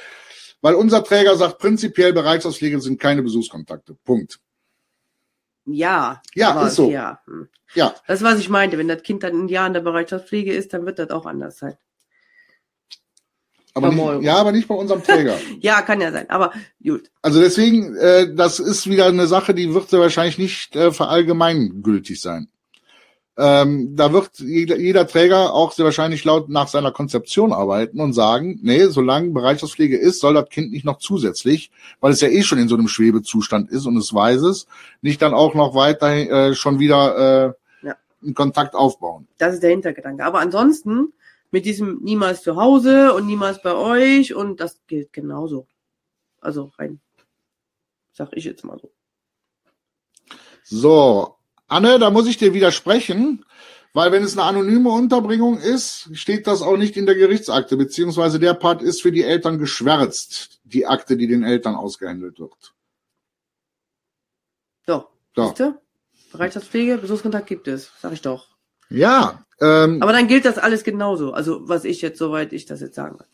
weil unser Träger sagt, prinzipiell Bereitschaftspflege sind keine Besuchskontakte. Punkt. Ja. Ja, ist so. Ja. hm. Ja, Das, was ich meinte, wenn das Kind dann ein Jahr in der Bereitschaftspflege ist, dann wird das auch anders sein. Aber nicht, ja, aber nicht bei unserem Träger. Ja, kann ja sein. Aber gut. Also deswegen, äh, das ist wieder eine Sache, die wird sehr wahrscheinlich nicht äh, verallgemeingültig sein. Ähm, da wird jeder, jeder Träger auch sehr wahrscheinlich laut nach seiner Konzeption arbeiten und sagen, nee, solange Bereitschaftspflege ist, soll das Kind nicht noch zusätzlich, weil es ja eh schon in so einem Schwebezustand ist und es weiß es, nicht dann auch noch weiter äh, schon wieder äh, Ja. einen Kontakt aufbauen. Das ist der Hintergedanke. Aber ansonsten, mit diesem niemals zu Hause und niemals bei euch und das gilt genauso. Also rein, sag ich jetzt mal so. So, Anne, da muss ich dir widersprechen, weil wenn es eine anonyme Unterbringung ist, steht das auch nicht in der Gerichtsakte, beziehungsweise der Part ist für die Eltern geschwärzt, die Akte, die den Eltern ausgehändelt wird. Siehst du? Bereitschaftspflege, Besuchskontakt gibt es, sag ich doch. Ja, ähm, Aber dann gilt das alles genauso. Also was ich jetzt, soweit ich das jetzt sagen kann.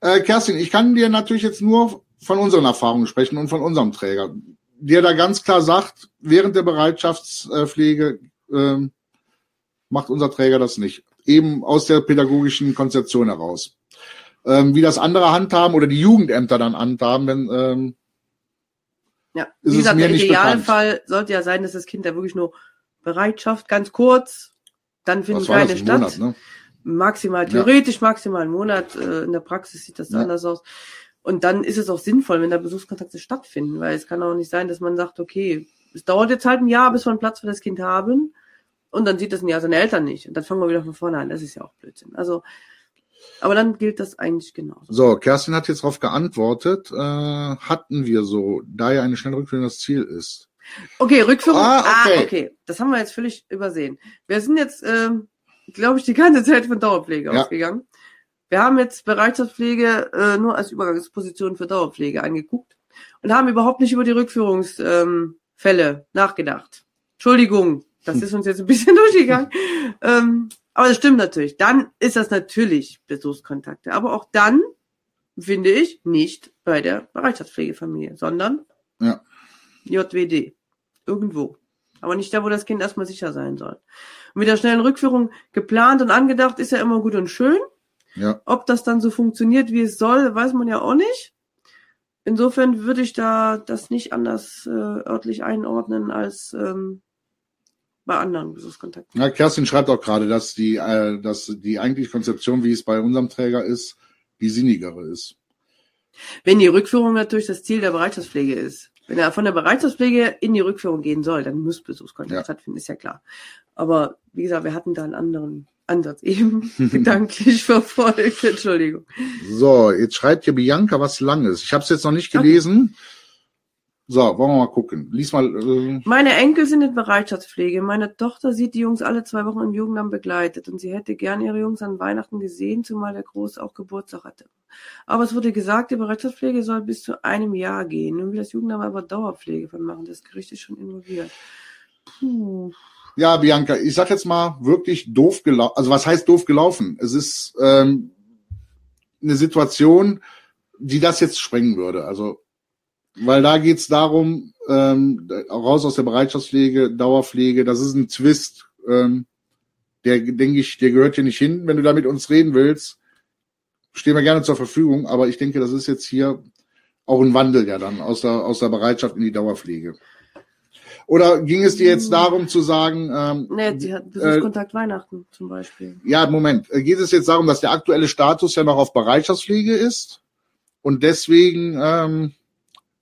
äh, Kerstin, ich kann dir natürlich jetzt nur von unseren Erfahrungen sprechen und von unserem Träger, der da ganz klar sagt, während der Bereitschaftspflege ähm, macht unser Träger das nicht. Eben aus der pädagogischen Konzeption heraus. Ähm, wie das andere handhaben oder die Jugendämter dann handhaben, wenn ähm, Ja, Ist wie es gesagt, der Idealfall sollte ja sein, dass das Kind da wirklich nur Bereitschaft, ganz kurz, dann finden keine ein statt. Monat, ne? Maximal, theoretisch maximal einen Monat. Äh, in der Praxis sieht das Ja. anders aus. Und dann ist es auch sinnvoll, wenn da Besuchskontakte stattfinden, weil es kann auch nicht sein, dass man sagt, okay, es dauert jetzt halt ein Jahr, bis wir einen Platz für das Kind haben. Und dann sieht das ein Jahr seine Eltern nicht. Und dann fangen wir wieder von vorne an. Das ist ja auch Blödsinn. Also, aber dann gilt das eigentlich genauso. So, Kerstin hat jetzt darauf geantwortet, äh, hatten wir so, da ja eine schnelle Rückführung das Ziel ist. Okay, Rückführung. Ah, okay. Ah, okay. Das haben wir jetzt völlig übersehen. Wir sind jetzt, ähm, glaube ich, die ganze Zeit von Dauerpflege Ja. ausgegangen. Wir haben jetzt Bereitschaftspflege äh, nur als Übergangsposition für Dauerpflege angeguckt und haben überhaupt nicht über die Rückführungsfälle ähm, nachgedacht. Entschuldigung, das ist uns jetzt ein bisschen durchgegangen. ähm, aber das stimmt natürlich. Dann ist das natürlich Besuchskontakte. Aber auch dann, finde ich, nicht bei der Bereitschaftspflegefamilie, sondern Ja. JWD. Irgendwo. Aber nicht da, wo das Kind erstmal sicher sein soll. Und mit der schnellen Rückführung geplant und angedacht ist ja immer gut und schön. Ja, Ob das dann so funktioniert, wie es soll, weiß man ja auch nicht. Insofern würde ich da das nicht anders äh, örtlich einordnen als ähm, bei anderen Besuchskontakten. ja Kerstin schreibt auch gerade, dass die, äh, dass die eigentliche Konzeption, wie es bei unserem Träger ist, die sinnigere ist. Wenn die Rückführung natürlich das Ziel der Bereitschaftspflege ist. Wenn er von der Bereitschaftspflege in die Rückführung gehen soll, dann muss Besuchskontakt Ja. stattfinden, ist ja klar. Aber wie gesagt, wir hatten da einen anderen Ansatz eben gedanklich verfolgt. Entschuldigung. So, jetzt schreibt hier Bianca was Langes. Ich habe es jetzt noch nicht gelesen. So, wollen wir mal gucken. Lies mal. Äh, Meine Enkel sind in Bereitschaftspflege. Meine Tochter sieht die Jungs alle zwei Wochen im Jugendamt begleitet und sie hätte gern ihre Jungs an Weihnachten gesehen, zumal der Groß auch Geburtstag hatte. Aber es wurde gesagt, die Bereitschaftspflege soll bis zu einem Jahr gehen. Nun will das Jugendamt aber Dauerpflege von machen. Das Gericht ist schon involviert. Puh. ja, Bianca, ich sag jetzt mal wirklich doof gelaufen. Also was heißt doof gelaufen? Es ist ähm, eine Situation, die das jetzt sprengen würde. Also weil da geht's darum, ähm, raus aus der Bereitschaftspflege, Dauerpflege, das ist ein Twist, ähm, der, denke ich, der gehört hier nicht hin. Wenn du da mit uns reden willst, stehen wir gerne zur Verfügung, aber ich denke, das ist jetzt hier auch ein Wandel ja dann aus der, aus der Bereitschaft in die Dauerpflege. Oder ging es dir jetzt darum zu sagen, ähm, Nee, sie hat Besuchskontakt Weihnachten zum Beispiel. ja, Moment. Äh, Geht es jetzt darum, dass der aktuelle Status ja noch auf Bereitschaftspflege ist und deswegen ähm,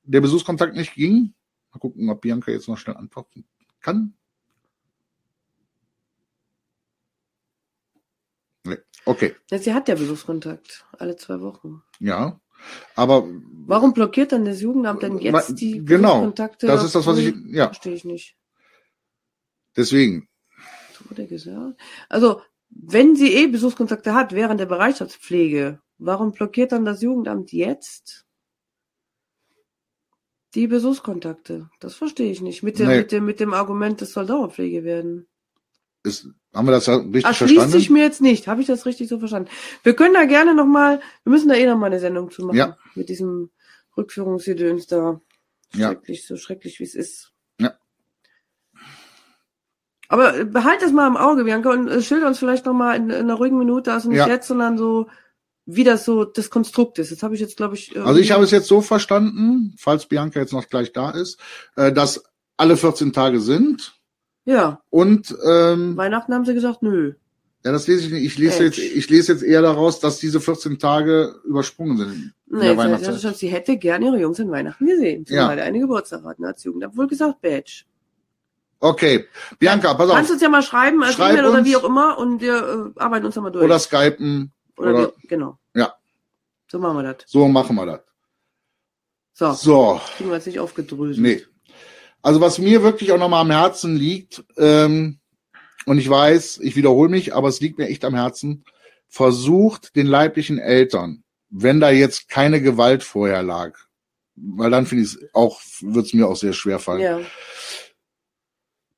der Besuchskontakt nicht ging? Mal gucken, ob Bianca jetzt noch schnell antworten kann. Nee. Okay, Ja, sie hat ja Besuchskontakt alle zwei Wochen. ja. Aber Warum blockiert dann das Jugendamt denn jetzt die genau, Besuchskontakte? das ist das, was ich, ja, Verstehe ich nicht. deswegen. So wurde gesagt. Also, wenn sie eh Besuchskontakte hat während der Bereitschaftspflege, warum blockiert dann das Jugendamt jetzt die Besuchskontakte? Das verstehe ich nicht. Mit dem, Nee. mit dem, mit dem Argument, es soll Dauerpflege werden. Ist, haben wir das ja richtig Erschließt verstanden? sich mir jetzt nicht. Habe ich das richtig so verstanden? Wir können da gerne nochmal, wir müssen da eh nochmal eine Sendung zu machen. Ja. Mit diesem Rückführungsgedöns da. Ja. Schrecklich, so schrecklich wie es ist. Ja. Aber behalt das mal im Auge, Bianca, und äh, schilder uns vielleicht noch mal in, in einer ruhigen Minute, also nicht Ja. jetzt, sondern so, wie das so das Konstrukt ist. Das habe ich jetzt, glaube ich. Also ich habe es jetzt so verstanden, falls Bianca jetzt noch gleich da ist, äh, dass alle 14 Tage sind Ja, und ähm, Weihnachten haben sie gesagt, nö. ja, das lese ich nicht. Ich lese jetzt, ich lese jetzt eher daraus, dass diese 14 Tage übersprungen sind. in Nee, der sie, Weihnachtszeit. sie, hätte gern ihre Jungs in Weihnachten gesehen. Zumal Ja. eine Geburtstag hat, ne, als Jugendamt wohl gesagt, Badge. Okay, Bianca, pass Kannst auf. uns ja mal schreiben, als Schreib E-Mail oder wie auch immer, und wir äh, arbeiten uns da mal durch. Oder Skypen. Oder oder- wie, genau. Ja. So machen wir das. So machen wir das. So, So, kriegen wir jetzt nicht aufgedröselt. nee. Also was mir wirklich auch nochmal am Herzen liegt, ähm, und ich weiß, ich wiederhole mich, aber es liegt mir echt am Herzen, versucht den leiblichen Eltern, wenn da jetzt keine Gewalt vorher lag, weil dann finde ich es auch, wird es mir auch sehr schwer fallen, Ja,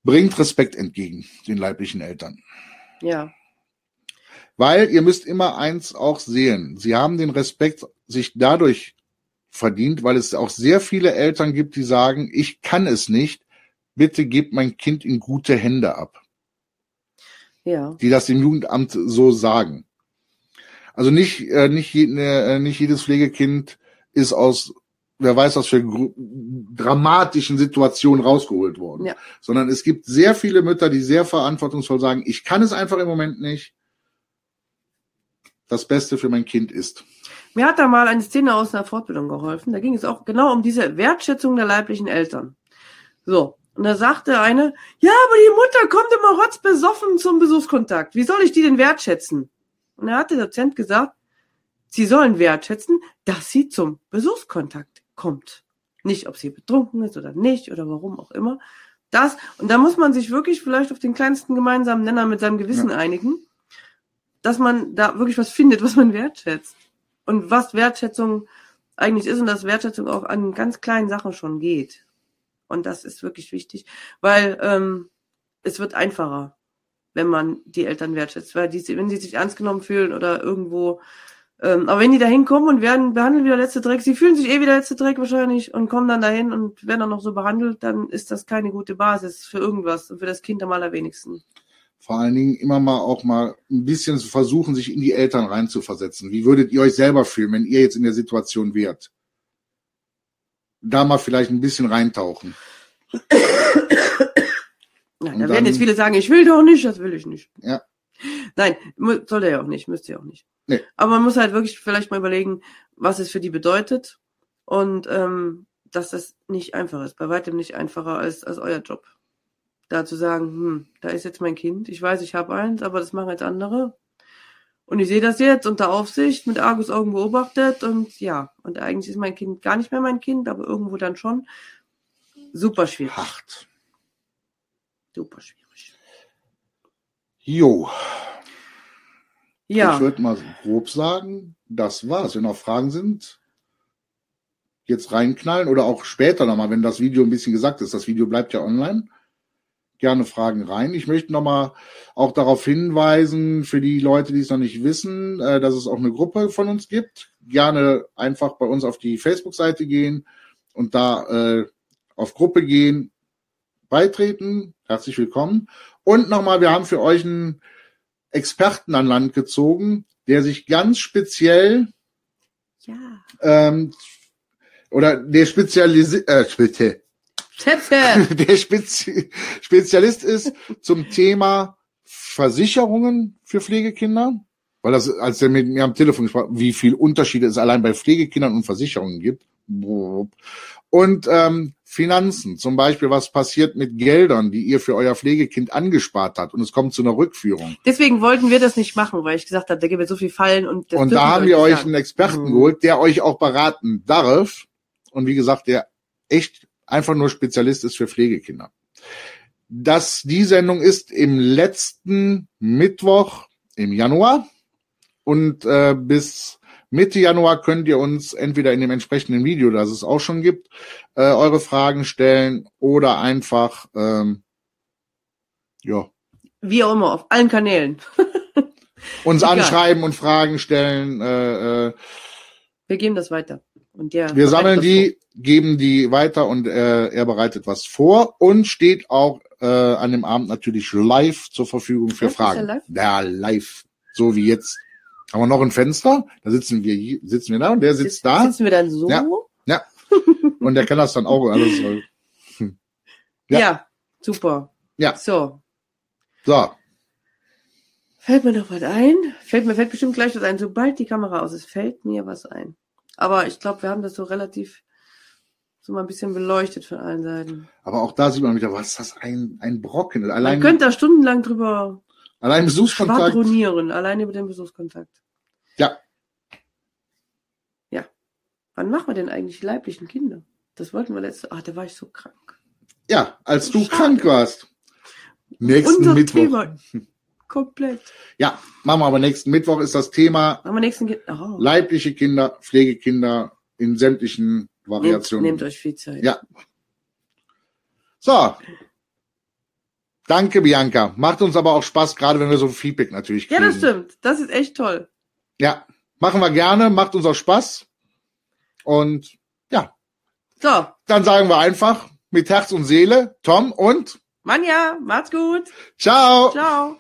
bringt Respekt entgegen den leiblichen Eltern. ja, Weil ihr müsst immer eins auch sehen. Sie haben den Respekt sich dadurch verdient, weil es auch sehr viele Eltern gibt, die sagen, ich kann es nicht, bitte gebt mein Kind in gute Hände ab. ja, Die das dem Jugendamt so sagen. Also nicht, äh, nicht, je, äh, nicht jedes Pflegekind ist aus, wer weiß was für dramatischen Situationen rausgeholt worden. Ja. Sondern es gibt sehr viele Mütter, die sehr verantwortungsvoll sagen, ich kann es einfach im Moment nicht. Das Beste für mein Kind ist. Mir hat da mal eine Szene aus einer Fortbildung geholfen. Da ging es auch genau um diese Wertschätzung der leiblichen Eltern. So. Und da sagte eine, ja, aber die Mutter kommt immer rotzbesoffen zum Besuchskontakt. Wie soll ich die denn wertschätzen? Und da hat der Dozent gesagt, sie sollen wertschätzen, dass sie zum Besuchskontakt kommt. Nicht, ob sie betrunken ist oder nicht oder warum auch immer. Das, und da muss man sich wirklich vielleicht auf den kleinsten gemeinsamen Nenner mit seinem Gewissen einigen, dass man da wirklich was findet, was man wertschätzt und was Wertschätzung eigentlich ist und dass Wertschätzung auch an ganz kleinen Sachen schon geht. Und das ist wirklich wichtig, weil ähm, es wird einfacher, wenn man die Eltern wertschätzt, weil die, wenn sie sich ernst genommen fühlen oder irgendwo, ähm, aber wenn die da hinkommen und werden behandelt wie der letzte Dreck, sie fühlen sich eh wie der letzte Dreck wahrscheinlich und kommen dann dahin und werden dann noch so behandelt, dann ist das keine gute Basis für irgendwas und für das Kind am allerwenigsten. Vor allen Dingen immer mal auch mal ein bisschen versuchen, sich in die Eltern reinzuversetzen. Wie würdet ihr euch selber fühlen, wenn ihr jetzt in der Situation wärt? Da mal vielleicht ein bisschen reintauchen. Ja, Und da dann- werden jetzt viele sagen, ich will doch nicht, das will ich nicht. Ja. Nein, soll er ja auch nicht, müsste ja auch nicht. Nee. Aber man muss halt wirklich vielleicht mal überlegen, was es für die bedeutet und ähm, dass das nicht einfach ist, bei weitem nicht einfacher als, als euer Job. Da zu sagen, hm, da ist jetzt mein Kind, ich weiß, ich habe eins, aber das machen jetzt andere. Und ich sehe das jetzt unter Aufsicht, mit Argusaugen beobachtet und ja, und eigentlich ist mein Kind gar nicht mehr mein Kind, aber irgendwo dann schon. Super schwierig. Hart. Super schwierig. Jo. Ja. Ich würde mal grob sagen, das war's. Wenn noch Fragen sind, jetzt reinknallen oder auch später nochmal, wenn das Video ein bisschen gesagt ist. Das Video bleibt ja online. Gerne Fragen rein. Ich möchte nochmal auch darauf hinweisen, für die Leute, die es noch nicht wissen, äh, dass es auch eine Gruppe von uns gibt. Gerne einfach bei uns auf die Facebook-Seite gehen und da äh, auf Gruppe gehen, beitreten. Herzlich willkommen. Und nochmal, wir haben für euch einen Experten an Land gezogen, der sich ganz speziell Ja. ähm, oder der Spezialisi äh, bitte. der Spezi Spezialist ist zum Thema Versicherungen für Pflegekinder, weil das, als er mit mir am Telefon gesprochen, hat, wie viel Unterschiede es allein bei Pflegekindern und Versicherungen gibt. Und ähm, Finanzen, zum Beispiel, was passiert mit Geldern, die ihr für euer Pflegekind angespart habt und es kommt zu einer Rückführung. Deswegen wollten wir das nicht machen, weil ich gesagt habe, da gibt es so viel Fallen und das und da haben wir euch sagen. einen Experten Mhm. geholt, der euch auch beraten darf. Und wie gesagt, der echt einfach nur Spezialist ist für Pflegekinder. Das, die Sendung ist im letzten Mittwoch im Januar. Und äh, bis Mitte Januar könnt ihr uns entweder in dem entsprechenden Video, das es auch schon gibt, äh, eure Fragen stellen oder einfach ähm, ja, Wie auch immer, auf allen Kanälen. uns Egal. anschreiben und Fragen stellen. Äh, äh, Wir geben das weiter. Wir sammeln die, geben die weiter und äh, er bereitet was vor und steht auch äh, an dem Abend natürlich live zur Verfügung für Ach, ist Fragen. der live? Ja, live. So wie jetzt. Haben wir noch ein Fenster, da sitzen wir sitzen wir da und der sitzt da Sitzen wir dann so? Ja. und der kann das dann auch alles. äh, Ja. Ja. super. Ja. So. So, Fällt mir noch was ein? Fällt mir fällt bestimmt gleich was ein. Sobald die Kamera aus ist, fällt mir was ein. Aber ich glaube, wir haben das so relativ so mal ein bisschen beleuchtet von allen Seiten. aber auch da sieht man wieder, was ist das ein, ein Brocken. Man Allein, könnte da stundenlang drüber allein Besuchskontakt. schwadronieren, allein über den Besuchskontakt. Ja. Ja. Wann machen wir denn eigentlich die leiblichen Kinder? Das wollten wir letzte. Ach, da war ich so krank. Ja, als du Schade. krank warst. Nächsten Unser Mittwoch. Thema. Komplett. Ja, machen wir aber nächsten Mittwoch ist das Thema Machen wir nächsten. Ge oh. leibliche Kinder, Pflegekinder in sämtlichen Nehmt, Variationen. nehmt euch viel Zeit. Ja. So. Danke, Bianca. Macht uns aber auch Spaß, gerade wenn wir so Feedback natürlich Ja, kriegen. das stimmt. Das ist echt toll. Ja, machen wir gerne, macht uns auch Spaß. Und ja, So, dann sagen wir einfach mit Herz und Seele, Tom und Manja, macht's gut. ciao. Ciao.